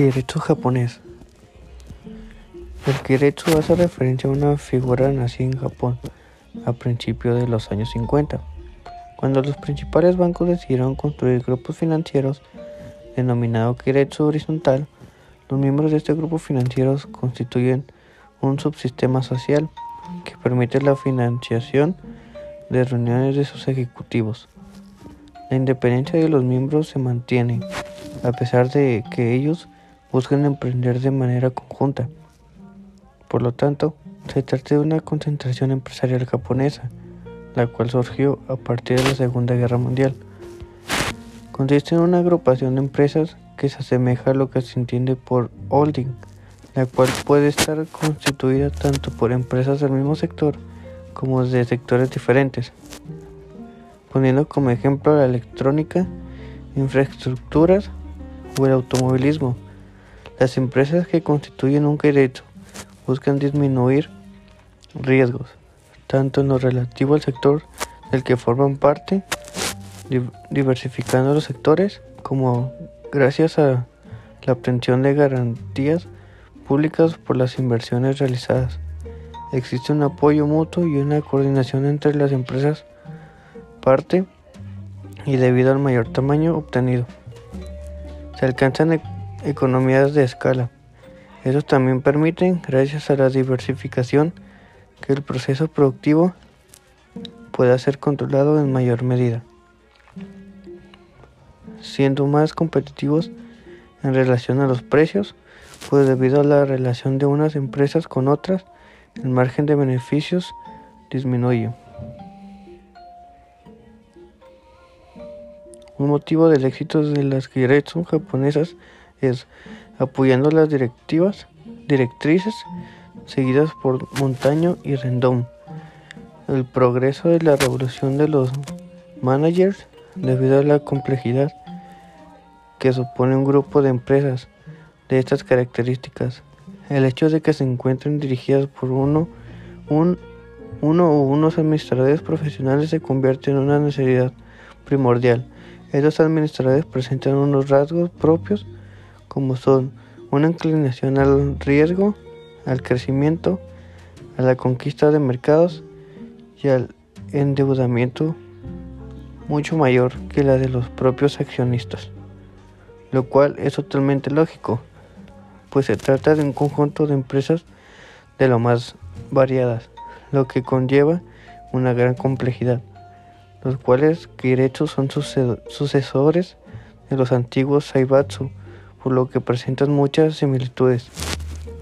Keiretsu japonés. El Keiretsu hace referencia a una figura nacida en Japón a principios de los años 50, cuando los principales bancos decidieron construir grupos financieros denominado Keiretsu horizontal. Los miembros de este grupo financiero constituyen un subsistema social que permite la financiación de reuniones de sus ejecutivos. La independencia de los miembros se mantiene, a pesar de que ellos buscan emprender de manera conjunta. Por lo tanto, se trata de una concentración empresarial japonesa, la cual surgió a partir de la Segunda Guerra Mundial. Consiste en una agrupación de empresas que se asemeja a lo que se entiende por holding, la cual puede estar constituida tanto por empresas del mismo sector como de sectores diferentes, poniendo como ejemplo la electrónica, infraestructuras o el automovilismo. Las empresas que constituyen un crédito buscan disminuir riesgos, tanto en lo relativo al sector del que forman parte, diversificando los sectores, como gracias a la obtención de garantías públicas por las inversiones realizadas. Existe un apoyo mutuo y una coordinación entre las empresas parte y debido al mayor tamaño obtenido. Se alcanzan economías de escala. Eso también permite, gracias a la diversificación, que el proceso productivo pueda ser controlado en mayor medida, siendo más competitivos en relación a los precios, pues debido a la relación de unas empresas con otras, el margen de beneficios disminuye. Un motivo del éxito de las Kiretsu japonesas es apoyando las directivas, directrices seguidas por Montaño y Rendón. El progreso de la revolución de los managers debido a la complejidad que supone un grupo de empresas de estas características. El hecho de que se encuentren dirigidas por uno, un, uno o unos administradores profesionales se convierte en una necesidad primordial. Estos administradores presentan unos rasgos propios como son una inclinación al riesgo, al crecimiento, a la conquista de mercados y al endeudamiento mucho mayor que la de los propios accionistas, lo cual es totalmente lógico, pues se trata de un conjunto de empresas de lo más variadas, lo que conlleva una gran complejidad los cuales Kiretsu son sucesores de los antiguos Saibatsu, por lo que presentan muchas similitudes.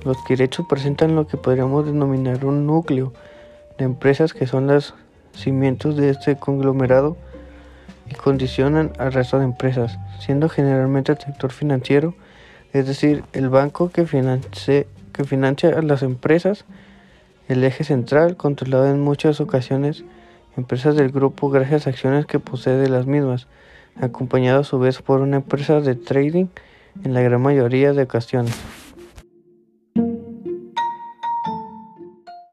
Los Kiretsu presentan lo que podríamos denominar un núcleo de empresas que son los cimientos de este conglomerado y condicionan al resto de empresas, siendo generalmente el sector financiero, es decir, el banco que, que financia a las empresas, el eje central, controlado en muchas ocasiones empresas del grupo gracias a acciones que posee de las mismas, acompañado a su vez por una empresa de trading en la gran mayoría de ocasiones.